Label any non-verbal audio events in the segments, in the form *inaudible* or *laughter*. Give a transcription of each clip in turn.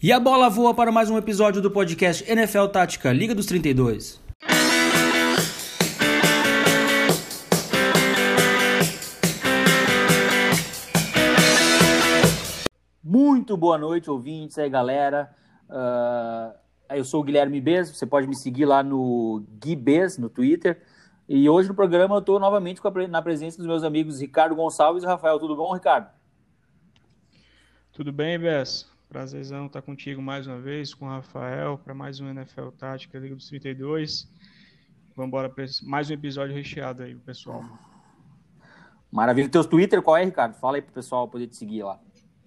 E a bola voa para mais um episódio do podcast NFL Tática Liga dos 32. Muito boa noite, ouvintes aí, galera. Uh, eu sou o Guilherme Bez, você pode me seguir lá no Gui Bez, no Twitter. E hoje no programa eu estou novamente na presença dos meus amigos Ricardo Gonçalves e Rafael. Tudo bom, Ricardo? Tudo bem, Bez? Prazerzão estar contigo mais uma vez, com o Rafael, para mais um NFL Tática Liga dos 32. Vamos embora para mais um episódio recheado aí, pessoal. Maravilha. Teus Twitter, qual é, Ricardo? Fala aí pro pessoal poder te seguir lá.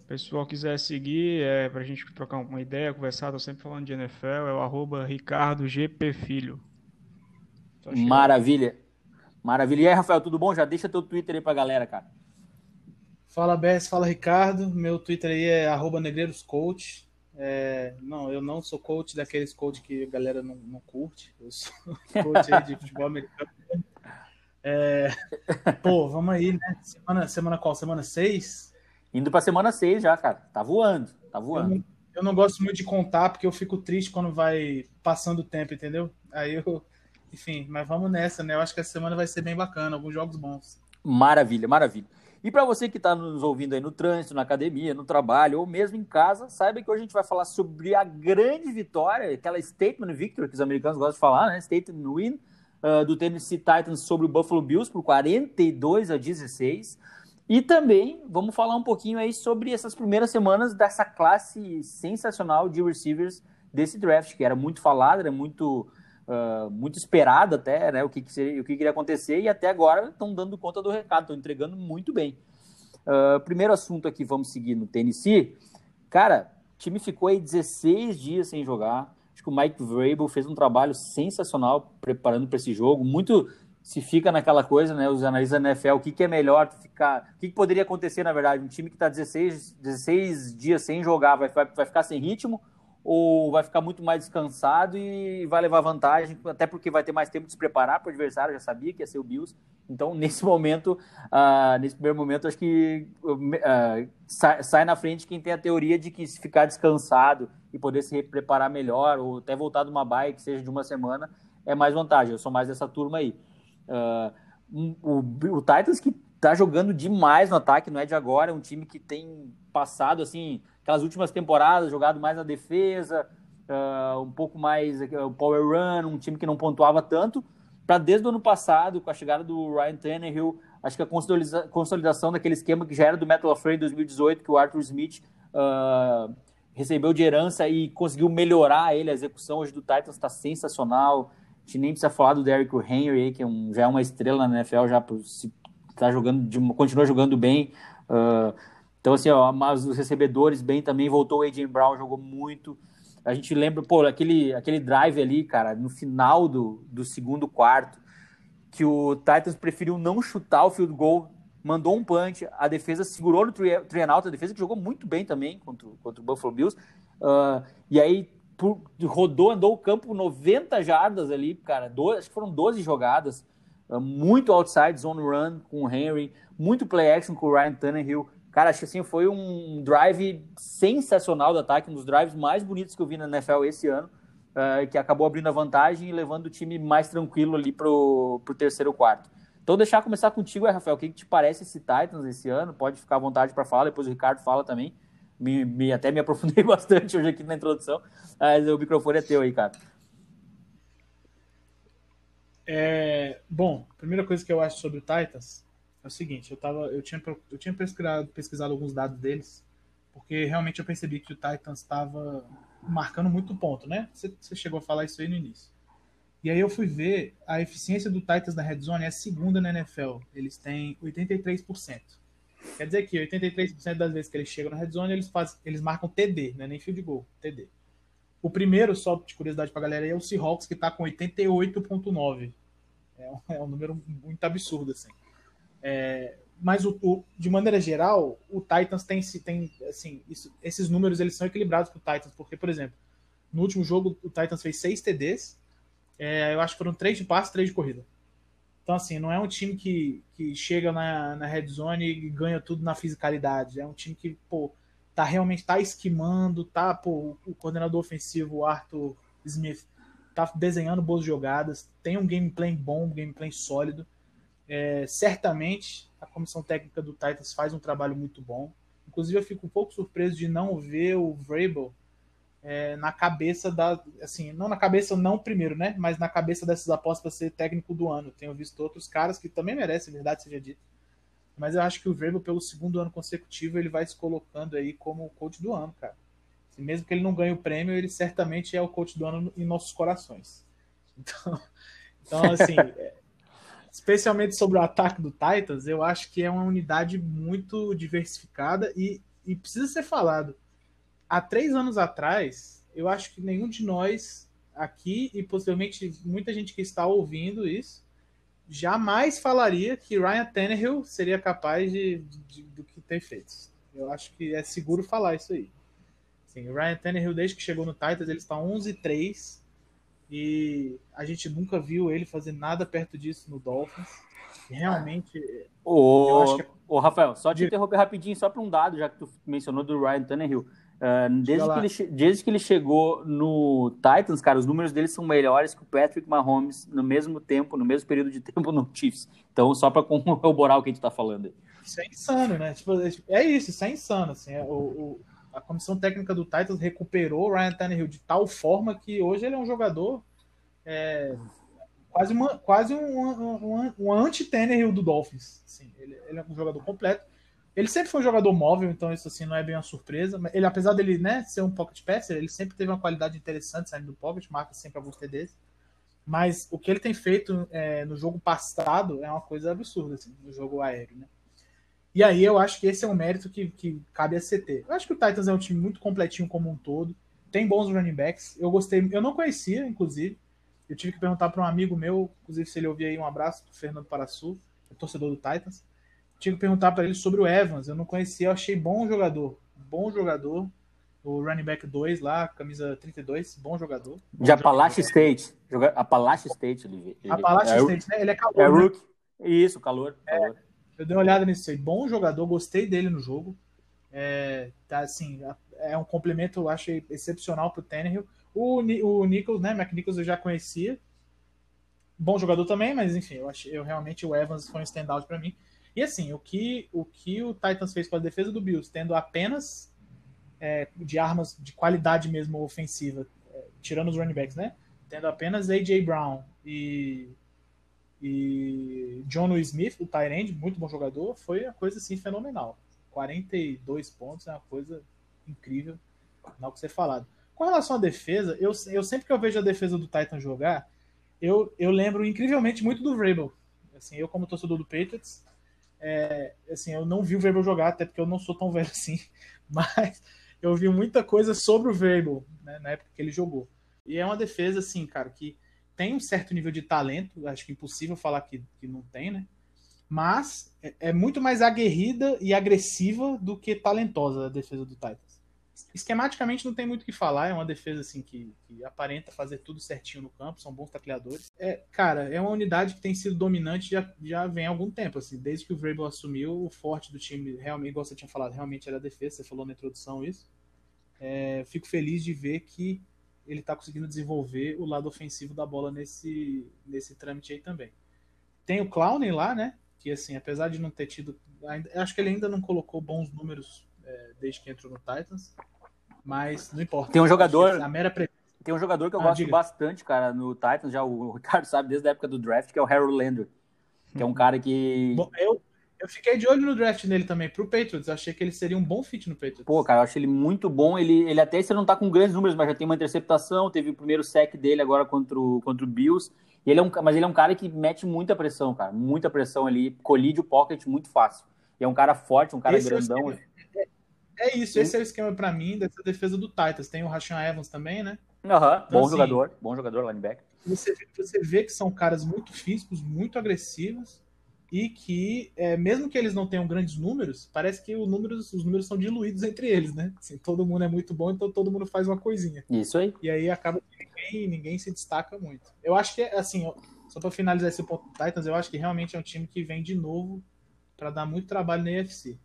pessoal quiser seguir, é, para a gente trocar uma ideia, conversar, tô sempre falando de NFL, é o arroba Ricardo GP Filho. Maravilha. Maravilha. E aí, Rafael, tudo bom? Já deixa teu Twitter aí pra galera, cara. Fala Bess, fala Ricardo. Meu Twitter aí é @negreiroscoach. É, não, eu não sou coach daqueles coach que a galera não, não curte. Eu sou *laughs* coach aí de futebol americano. É, pô, vamos aí, né? Semana, semana qual? Semana 6? Indo pra semana 6 já, cara. Tá voando, tá voando. Eu não, eu não, gosto muito de contar, porque eu fico triste quando vai passando o tempo, entendeu? Aí eu. Enfim, mas vamos nessa, né? Eu acho que essa semana vai ser bem bacana, alguns jogos bons. Maravilha, maravilha. E para você que está nos ouvindo aí no trânsito, na academia, no trabalho ou mesmo em casa, saiba que hoje a gente vai falar sobre a grande vitória, aquela statement victory que os americanos gostam de falar, né? Statement win uh, do Tennessee Titans sobre o Buffalo Bills por 42 a 16. E também vamos falar um pouquinho aí sobre essas primeiras semanas dessa classe sensacional de receivers desse draft, que era muito falada, era muito uh, muito esperado até, né? O que, que seria, o que queria acontecer e até agora estão dando conta do recado, estão entregando muito bem. Uh, primeiro assunto aqui, vamos seguir no Tennessee. Cara, o time ficou aí 16 dias sem jogar. Acho que o Mike Vrabel fez um trabalho sensacional preparando para esse jogo. Muito se fica naquela coisa, né? Os analistas da NFL, o que, que é melhor ficar. O que, que poderia acontecer, na verdade? Um time que está 16, 16 dias sem jogar vai, vai, vai ficar sem ritmo ou vai ficar muito mais descansado e vai levar vantagem, até porque vai ter mais tempo de se preparar para o adversário, já sabia que ia ser o Bills. Então, *laughs* nesse momento, uh, nesse primeiro momento, acho que uh, sai, sai, na frente quem tem a teoria de que se ficar descansado e poder se preparar melhor, ou até voltar de uma bike, que seja de uma semana, é mais vantagem. Eu sou mais dessa turma aí. Uh, o, o Titans que tá jogando demais no ataque, não é de agora, é um time que tem passado assim aquelas últimas temporadas, jogado mais na defesa, uh, um pouco mais uh, power run, um time que não pontuava tanto, para desde o ano passado, com a chegada do Ryan Tannehill, acho que a consolidação, daquele esquema que já era do Metal LaFleur em 2018, que o Arthur Smith uh, recebeu de herança e conseguiu melhorar ele, a execução hoje do Titans está sensacional, a gente nem precisa falar do Derrick Henry, que é um, já é uma estrela na NFL, já se, tá jogando, de, continua jogando bem, uh, então, assim, ó, mas os recebedores bem também, voltou o A.J. Brown, jogou muito. A gente lembra, pô, aquele, aquele drive ali, cara, no final do, do segundo quarto, que o Titans preferiu não chutar o field goal, mandou um punch, a defesa segurou no out, a defesa que jogou muito bem também contra, contra o Buffalo Bills, uh, e aí por, rodou, andou o campo 90 jardas ali, cara, dois, acho que foram 12 jogadas, uh, muito outside zone run com o Henry, muito play action com o Ryan Tannehill, Cara, acho que assim foi um drive sensacional do ataque, um dos drives mais bonitos que eu vi na NFL esse ano, uh, que acabou abrindo a vantagem e levando o time mais tranquilo ali pro, pro terceiro quarto. Então, deixar começar contigo, Rafael, o que, que te parece esse Titans esse ano? Pode ficar à vontade para falar, depois o Ricardo fala também. Me, me, até me aprofundei *laughs* bastante hoje aqui na introdução, mas o microfone é teu aí, cara. É, bom, primeira coisa que eu acho sobre o Titans é o seguinte, eu, tava, eu tinha, eu tinha pesquisado, pesquisado alguns dados deles, porque realmente eu percebi que o Titans estava marcando muito ponto, né? Você, chegou a falar isso aí no início. E aí eu fui ver a eficiência do Titans na Red Zone é a segunda na NFL. Eles têm 83%. Quer dizer que 83% das vezes que eles chegam na Red Zone, eles, faz, eles marcam TD, né? nem field goal, TD. O primeiro, só de curiosidade pra galera, é o Seahawks, que tá com 88.9. É, um, é um número muito absurdo, assim. É, mas o, o, de maneira geral, o Titans tem, tem assim, isso, esses números eles são equilibrados para o Titans, porque, por exemplo, no último jogo o Titans fez 6 TDs, é, eu acho que foram 3 de passe, 3 de corrida. Então, assim, não é um time que, que chega na, na red zone e ganha tudo na fisicalidade. É um time que, pô, tá realmente tá esquimando, tá, pô, o coordenador ofensivo, Arthur Smith, tá desenhando boas jogadas, tem um gameplay bom, um gameplay sólido. É, certamente a comissão técnica do Titans faz um trabalho muito bom. Inclusive, eu fico um pouco surpreso de não ver o Vrabel é, na cabeça da. Assim, não na cabeça, não primeiro, né? Mas na cabeça dessas apostas para ser técnico do ano. Tenho visto outros caras que também merecem, verdade seja dito. Mas eu acho que o Vrabel, pelo segundo ano consecutivo, ele vai se colocando aí como coach do ano, cara. E mesmo que ele não ganhe o prêmio, ele certamente é o coach do ano em nossos corações. Então, *laughs* então assim, *laughs* especialmente sobre o ataque do Titans, eu acho que é uma unidade muito diversificada e, e precisa ser falado. Há três anos atrás, eu acho que nenhum de nós aqui, e possivelmente muita gente que está ouvindo isso, jamais falaria que Ryan Tannehill seria capaz de, de, do que tem feito. Eu acho que é seguro falar isso aí. Sim, Ryan Tannehill, desde que chegou no Titans, ele está 11-3 e a gente nunca viu ele fazer nada perto disso no Dolphins. Realmente. Ô, que... ô Rafael, só te interromper rapidinho, só para um dado, já que tu mencionou do Ryan Tannehill. Uh, desde, que ele, desde que ele chegou no Titans, cara, os números dele são melhores que o Patrick Mahomes no mesmo tempo, no mesmo período de *laughs* tempo no Chiefs. Então, só para corroborar o que a gente está falando aí. Isso é insano, né? Tipo, é isso, isso é insano. Assim, é, o, o, a comissão técnica do Titans recuperou o Ryan Tannehill de tal forma que hoje ele é um jogador é, quase, uma, quase um, um, um anti-Tannehill do Dolphins. Assim, ele, ele, é um jogador completo. Ele sempre foi um jogador móvel, então isso assim não é bem uma surpresa. Ele, apesar dele né, ser um pocket passer, ele sempre teve uma qualidade interessante saindo do pocket, marca sempre alguns TDs. Mas o que ele tem feito é, no jogo passado é uma coisa absurda, assim, no jogo aéreo, né? E aí eu acho que esse é um mérito que, que cabe a CT. Eu acho que o Titans é um time muito completinho como um todo. Tem bons running backs. Eu gostei, eu não conhecia, inclusive. Eu tive que perguntar para um amigo meu, inclusive se ele ouvir aí um abraço do Fernando Paraçu, é torcedor do Titans. Tive que perguntar para ele sobre o Evans. Eu não conhecia, eu achei bom jogador. Bom jogador. O running back 2 lá, camisa 32, bom jogador. Bom de Appalachian State. Appalachian State, ele, ele Appalachian é, State, né? Ele é calor. É né? Isso, calor. calor. É. Eu dei uma olhada nisso aí. Bom jogador, gostei dele no jogo. É, tá assim, é um complemento, eu achei excepcional pro Tannehill. O, o Nichols, né? McNichols eu já conhecia. Bom jogador também, mas enfim, eu achei eu realmente o Evans foi um standout para mim. E assim, o que o que o Titans fez com a defesa do Bills, tendo apenas é, de armas de qualidade mesmo ofensiva, é, tirando os running backs, né? Tendo apenas AJ Brown e e John Smith, o Tyrande, muito bom jogador, foi uma coisa assim fenomenal. 42 pontos é uma coisa incrível, não o que ser falado. Com relação à defesa, eu, eu sempre que eu vejo a defesa do Titan jogar, eu, eu lembro incrivelmente muito do Vrabel. Assim, eu como torcedor do Patriots, é, assim, eu não vi o Vrabel jogar, até porque eu não sou tão velho *laughs* assim, mas eu vi muita coisa sobre o Vrabel né, na época que ele jogou. E é uma defesa, assim, cara, que tem um certo nível de talento, acho que é impossível falar que, que não tem, né? Mas é, é muito mais aguerrida e agressiva do que talentosa a defesa do Titans. Esquematicamente não tem muito o que falar, é uma defesa assim que, que, aparenta fazer tudo certinho no campo, são bons tacleadores. É, cara, é uma unidade que tem sido dominante já, já vem há algum tempo, assim, desde que o Vrabel assumiu, o forte do time, realmente, igual você tinha falado, realmente era a defesa, você falou na introdução isso. É, fico feliz de ver que ele está conseguindo desenvolver o lado ofensivo da bola nesse, nesse trâmite aí também. Tem o Clowney lá, né? Que assim, apesar de não ter tido. Ainda, acho que ele ainda não colocou bons números é, desde que entrou no Titans. Mas não importa. Tem um jogador. A mera pre... Tem um jogador que eu ah, gosto diga. bastante, cara, no Titans, já o *laughs* Ricardo sabe desde a época do draft, que é o Harold Landry. Que é um cara que. Bom, eu, eu fiquei de olho no draft nele também, pro Patriots. Achei que ele seria um bom fit no Patriots. Pô, cara, eu acho ele muito bom. Ele, ele até se não tá com grandes números, mas já tem uma interceptação. Teve o primeiro sec dele agora contra o, contra o Bills. E ele é um, mas ele é um cara que mete muita pressão, cara. Muita pressão ali. Colide o pocket muito fácil. E é um cara forte, um cara esse grandão. É, é, é, isso, esse é o esquema para mim dessa defesa do Titans. Tem o Rashan Evans também, né? Aham, então, bom assim, jogador. Bom jogador, linebacker. Você, você vê que são caras muito físicos, muito agressivos e que, é, mesmo que eles não tenham grandes números, parece que números, os números são diluídos entre eles, né? Assim, todo mundo é muito bom, então todo mundo faz uma coisinha. Isso aí. E aí acaba que ninguém, ninguém se destaca muito. Eu acho que, assim, só para finalizar esse ponto do Titans, eu acho que realmente é um time que vem de novo para dar muito trabalho na EFC.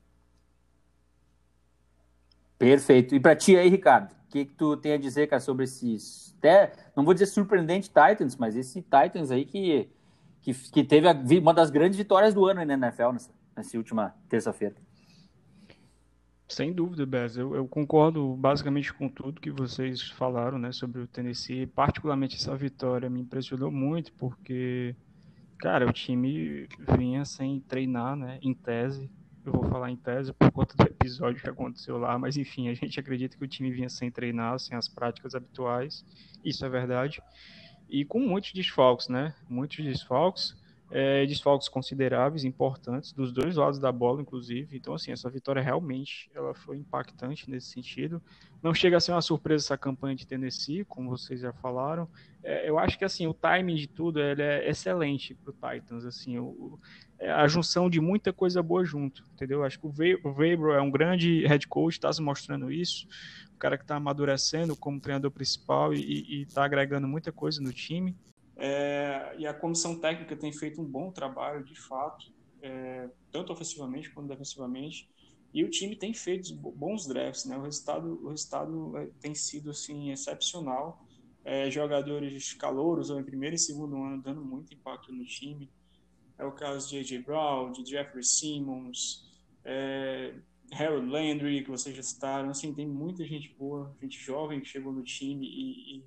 Perfeito. E para ti aí, Ricardo, o que, que tu tem a dizer, cara, sobre esses. Até, não vou dizer surpreendente Titans, mas esse Titans aí que, que, que teve a, uma das grandes vitórias do ano na NFL nessa, nessa última terça-feira. Sem dúvida, Bez. Eu, eu, concordo basicamente com tudo que vocês falaram né, sobre o Tennessee. Particularmente essa vitória me impressionou muito, porque, cara, o time vinha sem treinar, né, em tese. Eu vou falar em tese por conta do episódio que aconteceu lá, mas enfim, a gente acredita que o time vinha sem treinar, sem as práticas habituais. Isso é verdade. E com muitos desfalques, né? Muitos desfalques é, desfalques consideráveis, importantes, dos dois lados da bola, inclusive. Então, assim, essa vitória realmente ela foi impactante nesse sentido. Não chega a ser uma surpresa essa campanha de Tennessee, como vocês já falaram. É, eu acho que, assim, o timing de tudo é excelente para o Titans. Assim, o, é a junção de muita coisa boa junto, entendeu? Acho que o Vabro é um grande head coach, está se mostrando isso. O cara que está amadurecendo como treinador principal e está agregando muita coisa no time. É, e a comissão técnica tem feito um bom trabalho, de fato, é, tanto ofensivamente quanto defensivamente. E o time tem feito bons drafts, né? O resultado, o resultado é, tem sido assim excepcional. É, jogadores calouros ou em primeiro e segundo ano dando muito impacto no time. É o caso de AJ Brown, de Jeffrey Simmons, é, Harold Landry, que vocês já citaram. Assim, tem muita gente boa, gente jovem que chegou no time e, e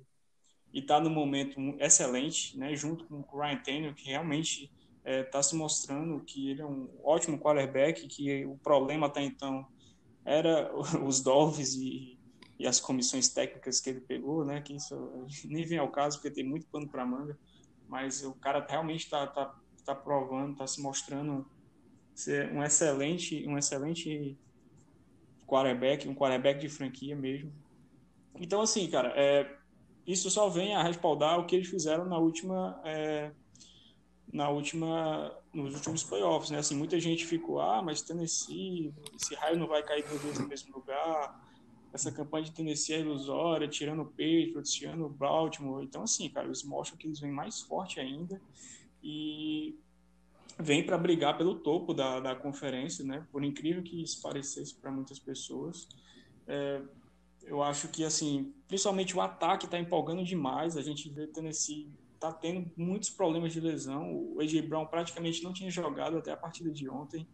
e está no momento excelente, né, junto com o Ryan Tannehill, que realmente está é, tá se mostrando que ele é um ótimo quarterback, que o problema até então era *laughs* os Dolphins e, e as comissões técnicas que ele pegou, né, que isso *laughs* nem vem ao caso, porque tem muito pano para manga, mas o cara realmente está tá, tá provando, está se mostrando ser um excelente, um excelente quarterback, um quarterback de franquia mesmo. Então, assim, cara, é, isso só vem a respaldar o que eles fizeram na última é, na última nos últimos playoffs, né? Assim, muita gente ficou, ah, mas Tennessee, esse raio não vai cair duas vezes no mesmo lugar. Essa campanha de Tennessee é ilusória, tirando o Patriots, tirando o Baltimore. Então, assim, cara, eles mostram que eles vêm mais forte ainda e vem para brigar pelo topo da, da conferência, né? Por incrível que isso parecesse para muitas pessoas. É, eu acho que, assim, principalmente o ataque está empolgando demais. A gente vê está tendo muitos problemas de lesão. O AJ Brown praticamente não tinha jogado até a partida de ontem.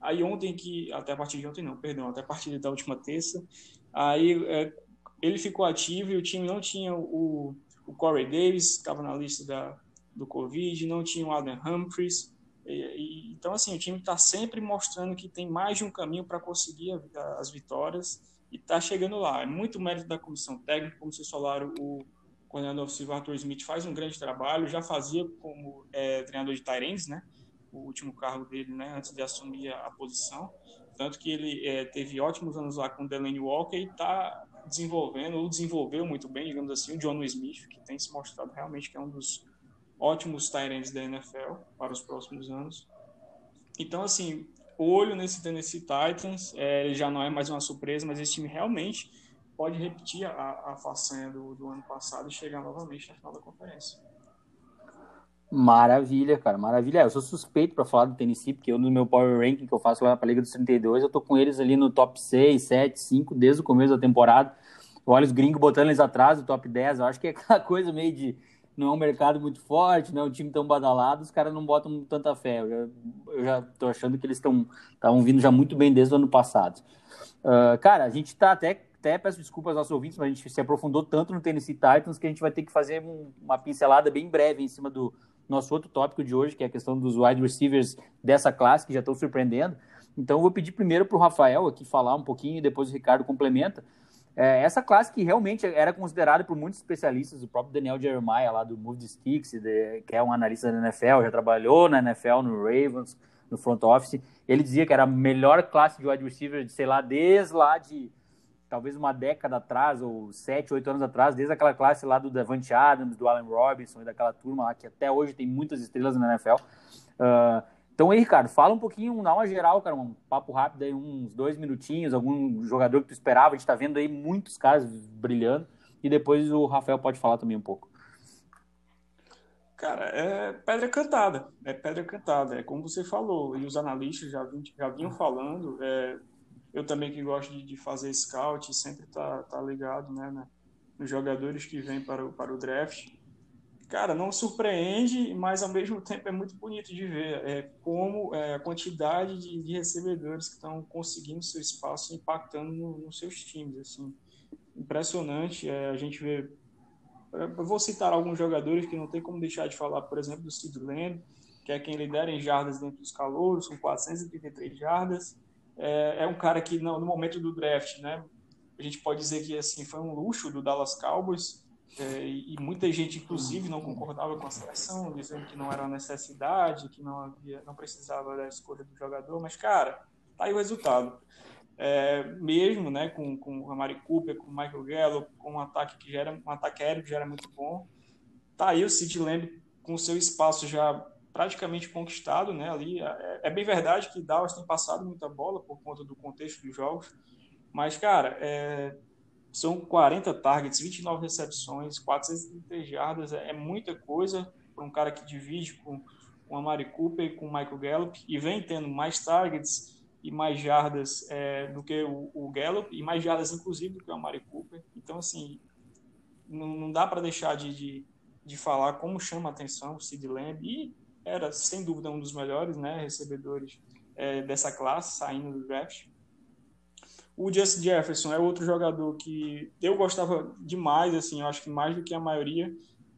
Aí ontem que até a partida de ontem não, perdão, até a partida da última terça. Aí é, ele ficou ativo e o time não tinha o, o Corey Davis, estava na lista da, do Covid, não tinha o Adam Humphries. E, e, então assim o time está sempre mostrando que tem mais de um caminho para conseguir a, as vitórias e está chegando lá. É muito mérito da comissão técnica, como vocês falaram, o coordenador ofensivo Arthur Smith faz um grande trabalho, já fazia como é, treinador de Tyrants, né? O último cargo dele, né? Antes de assumir a, posição. Tanto que ele é, teve ótimos anos lá com o Delaney Walker e está desenvolvendo, ou desenvolveu muito bem, digamos assim, o John Smith, que tem se mostrado realmente que é um dos ótimos Tyrants da NFL para os próximos anos. Então, assim, olho nesse Tennessee Titans. É, ele já não é mais uma surpresa, mas esse time realmente pode repetir a, a façanha do, do ano passado e chegar novamente na final da conferência. Maravilha, cara, maravilha. É, eu sou suspeito para falar do Tennessee, porque eu no meu Power Ranking que eu faço lá para a Liga dos 32, eu tô com eles ali no top 6, 7, 5 desde o começo da temporada. Eu olho os gringos botando eles atrás do top 10, eu acho que é aquela coisa meio de não é um mercado muito forte, não é um time tão badalado, os caras não botam tanta fé. Eu já, eu já tô achando que eles estão vindo já muito bem desde o ano passado. Uh, cara, a gente tá até, até peço desculpas aos nossos ouvintes, mas a gente se aprofundou tanto no Tennessee Titans que a gente vai ter que fazer um, uma pincelada bem breve em cima do nosso outro tópico de hoje, que é a questão dos wide receivers dessa classe, que já estão surpreendendo. Então, eu vou pedir primeiro para o Rafael aqui falar um pouquinho depois o Ricardo complementa. É, essa classe que realmente era considerada por muitos especialistas, o próprio Daniel Jeremiah lá do Move the Sticks, de, que é um analista da NFL, já trabalhou na NFL, no Ravens, no front office, ele dizia que era a melhor classe de wide receiver, sei lá, desde lá de talvez uma década atrás, ou sete, oito anos atrás, desde aquela classe lá do Devante Adams, do Allen Robinson e daquela turma lá que até hoje tem muitas estrelas na NFL. Uh, então aí, Ricardo, fala um pouquinho, dá uma geral, cara, um papo rápido aí, uns dois minutinhos, algum jogador que tu esperava, a gente tá vendo aí muitos caras brilhando, e depois o Rafael pode falar também um pouco. Cara, é pedra cantada, é pedra cantada, é como você falou, e os analistas já, já vinham falando, é, Eu também que gosto de, de fazer scout, sempre tá, tá ligado, né, né, nos jogadores que vêm para o, para o draft. Cara, não surpreende, mas ao mesmo tempo é muito bonito de ver é, como é, a quantidade de, de recebedores que estão conseguindo seu espaço impactando no, nos seus times, assim. Impressionante, é, a gente vê eu vou citar alguns jogadores que não tem como deixar de falar, por exemplo, do Sid Lamb, que é quem lidera em jardas dentro dos calouros, com 433 jardas. É, é um cara que, no, no, momento do draft, né, a gente pode dizer que assim foi um luxo do Dallas Cowboys, é, e, muita gente, inclusive, não concordava com a seleção, dizendo que não era necessidade, que não, havia, não precisava da escolha do jogador, mas, cara, tá aí o resultado. É, mesmo né, com, com a Mari Cooper, com o Michael Gallup, com um ataque que gera um ataque aéreo que já era muito bom. Tá aí o Sid Lamb com o seu espaço já praticamente conquistado, né? Ali é, é, bem verdade que Dallas tem passado muita bola por conta do contexto dos jogos, mas cara, é, são 40 targets, 29 recepções, 430 jardas, é, é muita coisa para um cara que divide com, com a Mari Cooper e com o Michael Gallup e vem tendo mais targets e mais jardas é, do que o, o, Gallup e mais jardas inclusive do que o Mari Cooper. Então assim, não, não dá para deixar de, de, de, falar como chama a atenção o Sid Lamb e era sem dúvida um dos melhores, né, recebedores é, dessa classe saindo do draft. O Justin Jefferson é outro jogador que eu gostava demais, assim, eu acho que mais do que a maioria,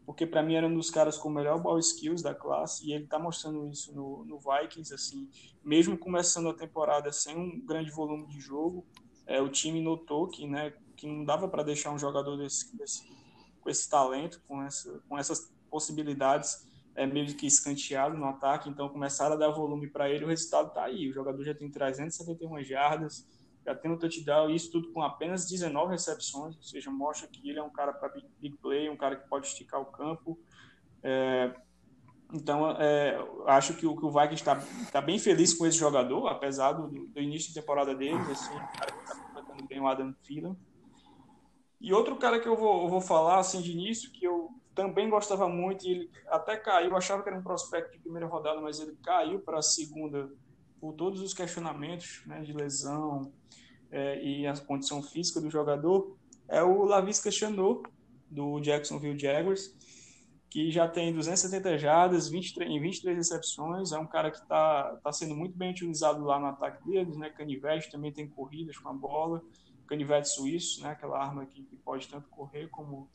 porque para mim era um dos caras com o melhor ball skills da classe, e ele está mostrando isso no, no, Vikings, assim, mesmo começando a temporada sem um grande volume de jogo, é, o time notou que, né, que não dava para deixar um jogador desse, desse, com esse talento, com, essa, com essas possibilidades, é, meio que escanteado no ataque, então começaram a dar volume para ele, o resultado está aí, o jogador já tem 371 jardas, um touchdown, isso tudo com apenas 19 recepções, ou seja, mostra que ele é um cara para big, play, um cara que pode esticar o campo. É, então, é, acho que o, que o Vikings está tá bem feliz com esse jogador, apesar do, do início de temporada dele, assim, cara está completando bem o Adam Thielen. E outro cara que eu vou, eu vou falar assim de início, que eu também gostava muito, e ele até caiu, achava que era um prospecto de primeira rodada, mas ele caiu para a segunda por todos os questionamentos né, de lesão é, e a condição física do jogador, é o Lavisca Chanot, do Jacksonville Jaguars, que já tem 270 jardas, 23, em 23 recepções, é um cara que está tá sendo muito bem utilizado lá no ataque deles, né, canivete, também tem corridas com a bola, canivete suíço, né, aquela arma que, que pode tanto correr como,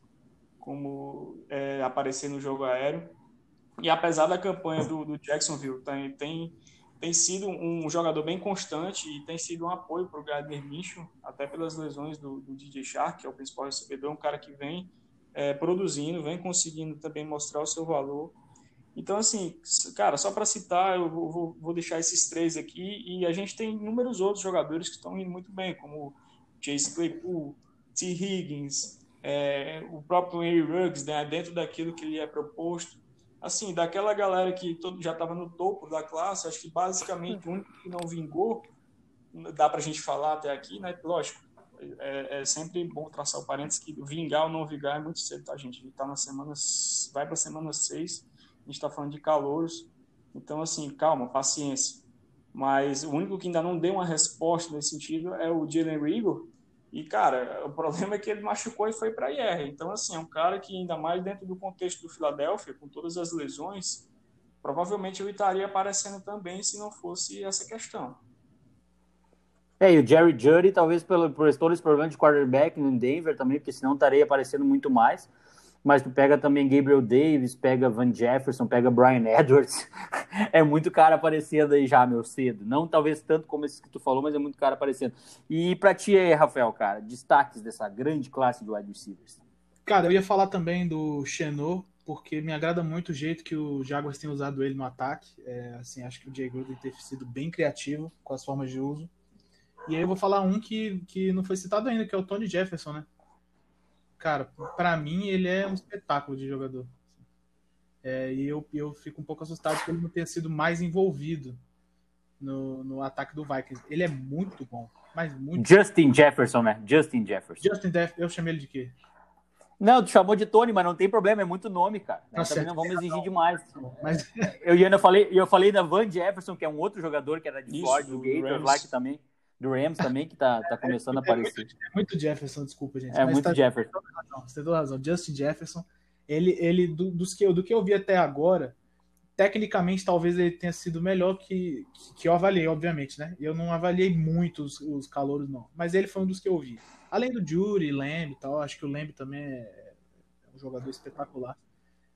como é, aparecer no jogo aéreo. E apesar da campanha do, do Jacksonville, tem, tem tem sido um jogador bem constante e tem sido um apoio para o Gardner Minshew, até pelas lesões do, do, DJ Shark, que é o principal recebedor, um cara que vem é, produzindo, vem conseguindo também mostrar o seu valor. Então, assim, cara, só para citar, eu vou, vou, deixar esses três aqui e a gente tem inúmeros outros jogadores que estão indo muito bem, como Chase Claypool, T. Higgins, é, o próprio Henry Ruggs, né, dentro daquilo que lhe é proposto assim, daquela galera que todo, já estava no topo da classe, acho que basicamente o único que não vingou, dá para a gente falar até aqui, né? Lógico, é, é, sempre bom traçar o parênteses que vingar ou não vingar é muito cedo, tá, gente? A gente tá na semana, vai para a semana 6, a gente está falando de calouros, então, assim, calma, paciência. Mas o único que ainda não deu uma resposta nesse sentido é o Jalen Rigor, e, cara, o problema é que ele machucou e foi para IR. Então, assim, é um cara que, ainda mais dentro do contexto do Philadelphia, com todas as lesões, provavelmente ele estaria aparecendo também se não fosse essa questão. É, e o Jerry Judy, talvez pelo, por todo esse problema de quarterback no Denver também, porque senão estaria aparecendo muito mais mas tu pega também Gabriel Davis, pega Van Jefferson, pega Brian *laughs* Edwards. é muito cara aparecendo aí já, meu cedo. Não talvez tanto como esses que tu falou, mas é muito cara aparecendo. E pra ti aí, Rafael, cara, destaques dessa grande classe de wide receivers. Cara, eu ia falar também do Chenot, porque me agrada muito o jeito que o Jaguars tem usado ele no ataque. É, assim, acho que o Jay Gruden tem sido bem criativo com as formas de uso. E aí eu vou falar um que, que não foi citado ainda, que é o Tony Jefferson, né? Cara, para mim ele é um espetáculo de jogador. É, e eu, eu fico um pouco assustado que ele não tenha sido mais envolvido no, no ataque do Vikings. Ele é muito bom, mas muito Justin Jefferson, né? Justin Jefferson. Justin Jefferson, eu chamei ele de quê? Não, tu chamou de Tony, mas não tem problema, é muito nome, cara. Tá Também não vamos exigir demais. Mas... Eu, eu falei, eu falei da Van Jefferson, que é um outro jogador que era de Ford, do Gators lá, que também do Rams também, que tá, tá começando a aparecer. É muito, é muito Jefferson, desculpa, gente. É muito tá, Jefferson. Você tem razão, você tem razão. Justin Jefferson, ele, ele do, dos que, do que eu vi até agora, tecnicamente talvez ele tenha sido melhor que, que eu avaliei, obviamente, né? Eu não avaliei muito os, os calouros, não. Mas ele foi um dos que eu vi. Além do Jury, Lamb e tal, acho que o Lamb também é um jogador espetacular.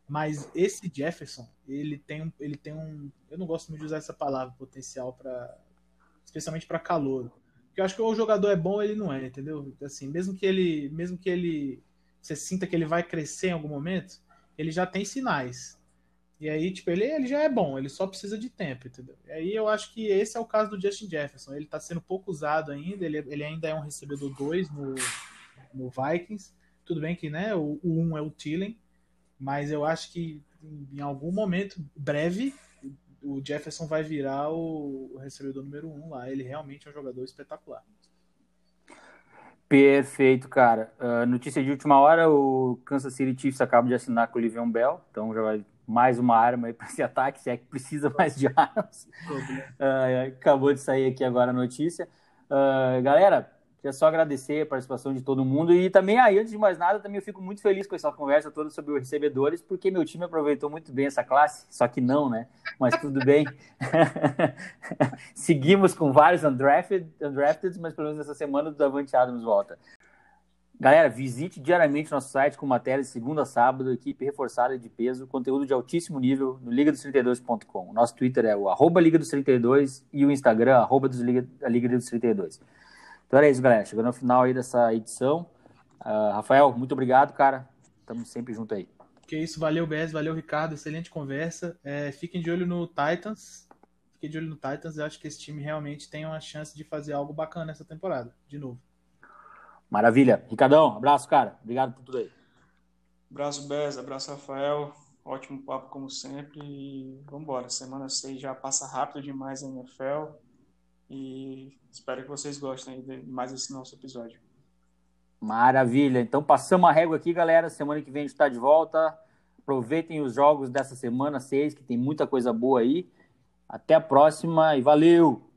Mas esse Jefferson, ele tem um, ele tem um, eu não gosto muito de usar essa palavra potencial para, especialmente para calor. Porque eu acho que o jogador é bom, ele não é, entendeu? Assim, mesmo que ele, mesmo que ele, você sinta que ele vai crescer em algum momento, ele já tem sinais. E aí, tipo, ele, ele já é bom, ele só precisa de tempo, entendeu? E aí eu acho que esse é o caso do Justin Jefferson. Ele tá sendo pouco usado ainda, ele, ele ainda é um recebedor 2 no, no Vikings. Tudo bem que, né, o 1 um é o Tillen, mas eu acho que em algum momento breve o Jefferson vai virar o, recebedor número um lá. Ele realmente é um jogador espetacular. Perfeito, cara. Uh, notícia de última hora: o Kansas City Chiefs acaba de assinar com o Livion Bell, então já vai mais uma arma aí para esse *laughs* ataque, se é que precisa mais de armas. Uh, acabou de sair aqui agora a notícia. Uh, galera, Queria só agradecer a participação de todo mundo e também aí, antes de mais nada, também eu fico muito feliz com essa conversa toda sobre os recebedores, porque meu time aproveitou muito bem essa classe, só que não, né? Mas tudo bem. *laughs* Seguimos com vários undrafted, undrafted, mas pelo menos essa semana o Davante Adams volta. Galera, visite diariamente nosso site com matérias segunda a sábado, equipe reforçada de peso, conteúdo de altíssimo nível no ligados32.com. O nosso Twitter é o arroba Liga dos 32 e o Instagram, arroba dos Liga, Liga dos 32. Então era isso, galera. Chegando ao final aí dessa edição. Uh, Rafael, muito obrigado, cara. Estamos sempre junto aí. Que isso, valeu, Bez, valeu, Ricardo. Excelente conversa. É, fiquem de olho no Titans. Fiquem de olho no Titans. Eu acho que esse time realmente tem uma chance de fazer algo bacana essa temporada, de novo. Maravilha. Ricardão, abraço, cara. Obrigado por tudo aí. Abraço, Bez. Abraço, Rafael. Ótimo papo, como sempre. E vamos embora. Semana 6 já passa rápido demais a NFL. E espero que vocês gostem de mais esse nosso episódio. Maravilha. Então passamos a régua aqui, galera. Semana que vem a gente está de volta. Aproveitem os jogos dessa semana 6, que tem muita coisa boa aí. Até a próxima e valeu!